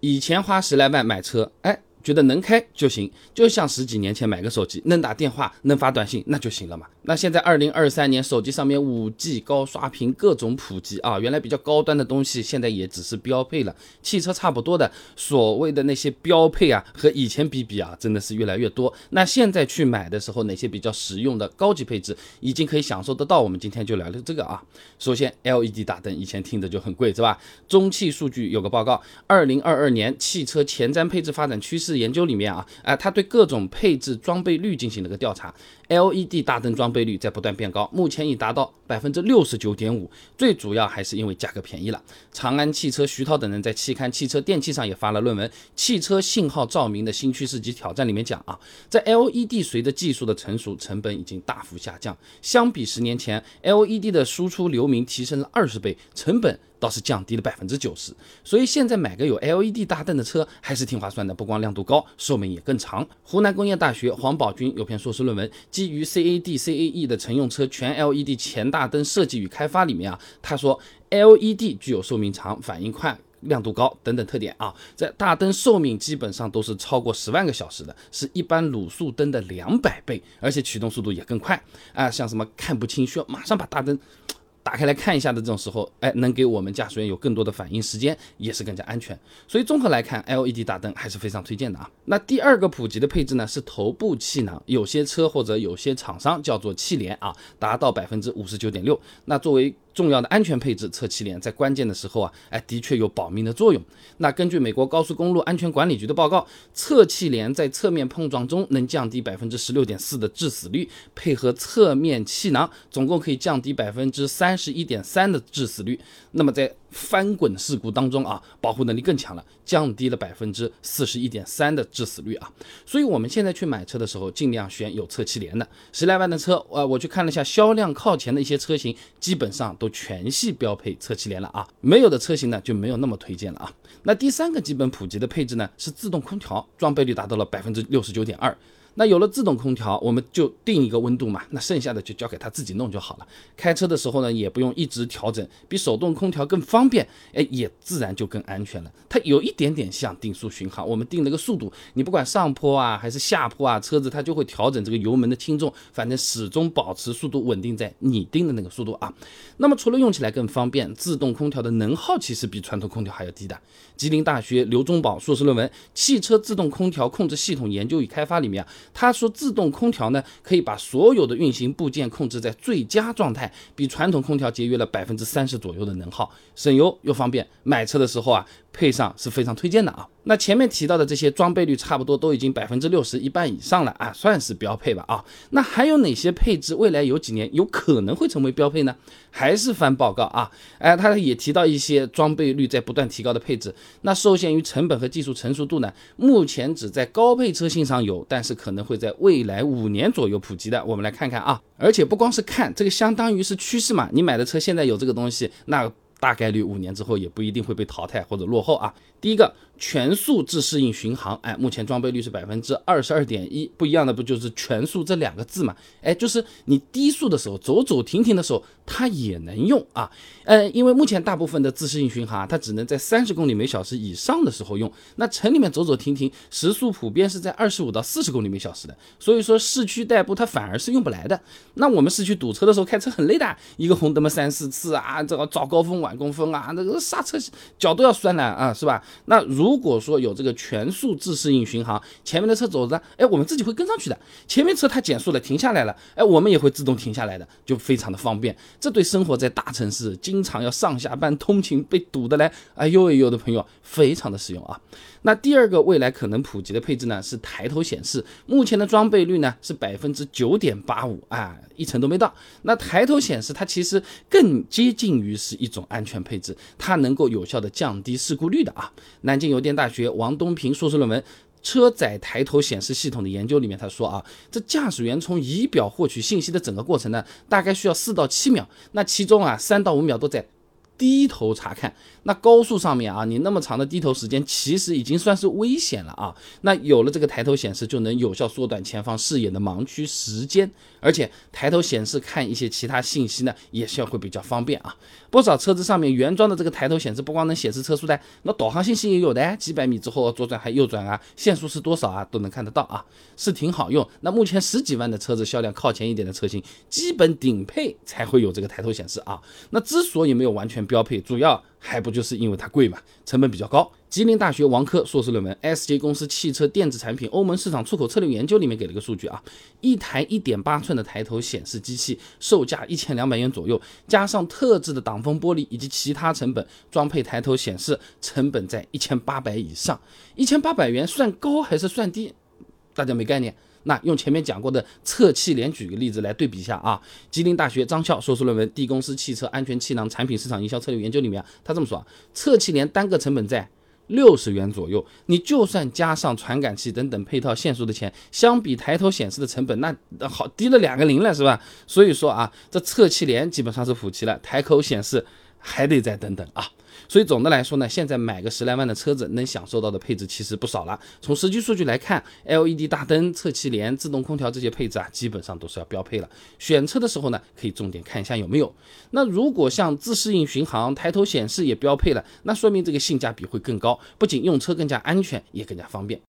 以前花十来万买车，哎。觉得能开就行，就像十几年前买个手机，能打电话，能发短信，那就行了嘛。那现在二零二三年，手机上面五 G 高刷屏各种普及啊，原来比较高端的东西，现在也只是标配了。汽车差不多的所谓的那些标配啊，和以前比比啊，真的是越来越多。那现在去买的时候，哪些比较实用的高级配置已经可以享受得到？我们今天就聊聊这个啊。首先，LED 大灯，以前听着就很贵，是吧？中汽数据有个报告，二零二二年汽车前瞻配置发展趋势研究里面啊，哎，它对各种配置装备率进行了个调查。LED 大灯装备率在不断变高，目前已达到百分之六十九点五。最主要还是因为价格便宜了。长安汽车徐涛等人在期刊《汽车电器》上也发了论文《汽车信号照明的新趋势及挑战》，里面讲啊，在 LED 随着技术的成熟，成本已经大幅下降。相比十年前，LED 的输出流明提升了二十倍，成本。倒是降低了百分之九十，所以现在买个有 LED 大灯的车还是挺划算的，不光亮度高，寿命也更长。湖南工业大学黄宝军有篇硕士论文，基于 CAD CAE 的乘用车全 LED 前大灯设计与开发里面啊，他说 LED 具有寿命长、反应快、亮度高等等特点啊，在大灯寿命基本上都是超过十万个小时的，是一般卤素灯的两百倍，而且启动速度也更快啊，像什么看不清需要马上把大灯。打开来看一下的这种时候，哎，能给我们驾驶员有更多的反应时间，也是更加安全。所以综合来看，LED 大灯还是非常推荐的啊。那第二个普及的配置呢，是头部气囊，有些车或者有些厂商叫做气帘啊，达到百分之五十九点六。那作为重要的安全配置，侧气帘在关键的时候啊，哎，的确有保命的作用。那根据美国高速公路安全管理局的报告，侧气帘在侧面碰撞中能降低百分之十六点四的致死率，配合侧面气囊，总共可以降低百分之三十一点三的致死率。那么在翻滚事故当中啊，保护能力更强了，降低了百分之四十一点三的致死率啊。所以我们现在去买车的时候，尽量选有侧气帘的。十来万的车，呃，我去看了一下销量靠前的一些车型，基本上都全系标配侧气帘了啊。没有的车型呢，就没有那么推荐了啊。那第三个基本普及的配置呢，是自动空调，装备率达到了百分之六十九点二。那有了自动空调，我们就定一个温度嘛，那剩下的就交给它自己弄就好了。开车的时候呢，也不用一直调整，比手动空调更方便，哎，也自然就更安全了。它有一点点像定速巡航，我们定了个速度，你不管上坡啊还是下坡啊，车子它就会调整这个油门的轻重，反正始终保持速度稳定在你定的那个速度啊。那么除了用起来更方便，自动空调的能耗其实比传统空调还要低的。吉林大学刘忠宝硕士论文《汽车自动空调控制系统研究与开发》里面啊。他说，自动空调呢，可以把所有的运行部件控制在最佳状态，比传统空调节约了百分之三十左右的能耗，省油又方便。买车的时候啊。配上是非常推荐的啊。那前面提到的这些装备率差不多都已经百分之六十一半以上了啊，算是标配吧啊。那还有哪些配置未来有几年有可能会成为标配呢？还是翻报告啊？哎，他也提到一些装备率在不断提高的配置。那受限于成本和技术成熟度呢，目前只在高配车型上有，但是可能会在未来五年左右普及的。我们来看看啊。而且不光是看这个，相当于是趋势嘛。你买的车现在有这个东西，那。大概率五年之后也不一定会被淘汰或者落后啊。第一个。全速自适应巡航，哎，目前装备率是百分之二十二点一，不一样的不就是全速这两个字嘛？哎，就是你低速的时候走走停停的时候，它也能用啊。呃，因为目前大部分的自适应巡航，它只能在三十公里每小时以上的时候用。那城里面走走停停，时速普遍是在二十五到四十公里每小时的，所以说市区代步它反而是用不来的。那我们市区堵车的时候开车很累的，一个红灯嘛三四次啊，这个早高峰晚高峰啊，那个刹车脚都要酸了啊，是吧？那如果说有这个全速自适应巡航，前面的车走着，哎，我们自己会跟上去的。前面车它减速了，停下来了，哎，我们也会自动停下来的，就非常的方便。这对生活在大城市，经常要上下班通勤被堵的来，哎呦哎呦的朋友，非常的实用啊。那第二个未来可能普及的配置呢，是抬头显示。目前的装备率呢是百分之九点八五啊，一成都没到。那抬头显示它其实更接近于是一种安全配置，它能够有效的降低事故率的啊。南京邮电大学王东平硕士论文《车载抬头显示系统的研究》里面他说啊，这驾驶员从仪表获取信息的整个过程呢，大概需要四到七秒，那其中啊三到五秒都在。低头查看，那高速上面啊，你那么长的低头时间，其实已经算是危险了啊。那有了这个抬头显示，就能有效缩短前方视野的盲区时间，而且抬头显示看一些其他信息呢，也是会比较方便啊。不少车子上面原装的这个抬头显示，不光能显示车速的，那导航信息也有的，几百米之后左转还右转啊，限速是多少啊，都能看得到啊，是挺好用。那目前十几万的车子销量靠前一点的车型，基本顶配才会有这个抬头显示啊。那之所以没有完全标配，主要还不就是因为它贵嘛，成本比较高。吉林大学王科硕士论文，SJ 公司汽车电子产品欧盟市场出口策略研究里面给了个数据啊，一台一点八寸的抬头显示机器，售价一千两百元左右，加上特制的挡风玻璃以及其他成本，装配抬头显示成本在一千八百以上。一千八百元算高还是算低？大家没概念。那用前面讲过的侧气帘举个例子来对比一下啊，吉林大学张校硕士论文《D 公司汽车安全气囊产品市场营销策略研究》里面，他这么说啊，侧气帘单个成本在六十元左右，你就算加上传感器等等配套线束的钱，相比抬头显示的成本，那好低了两个零了，是吧？所以说啊，这侧气帘基本上是普及了，抬头显示还得再等等啊。所以总的来说呢，现在买个十来万的车子，能享受到的配置其实不少了。从实际数据来看，LED 大灯、侧气帘、自动空调这些配置啊，基本上都是要标配了。选车的时候呢，可以重点看一下有没有。那如果像自适应巡航、抬头显示也标配了，那说明这个性价比会更高，不仅用车更加安全，也更加方便。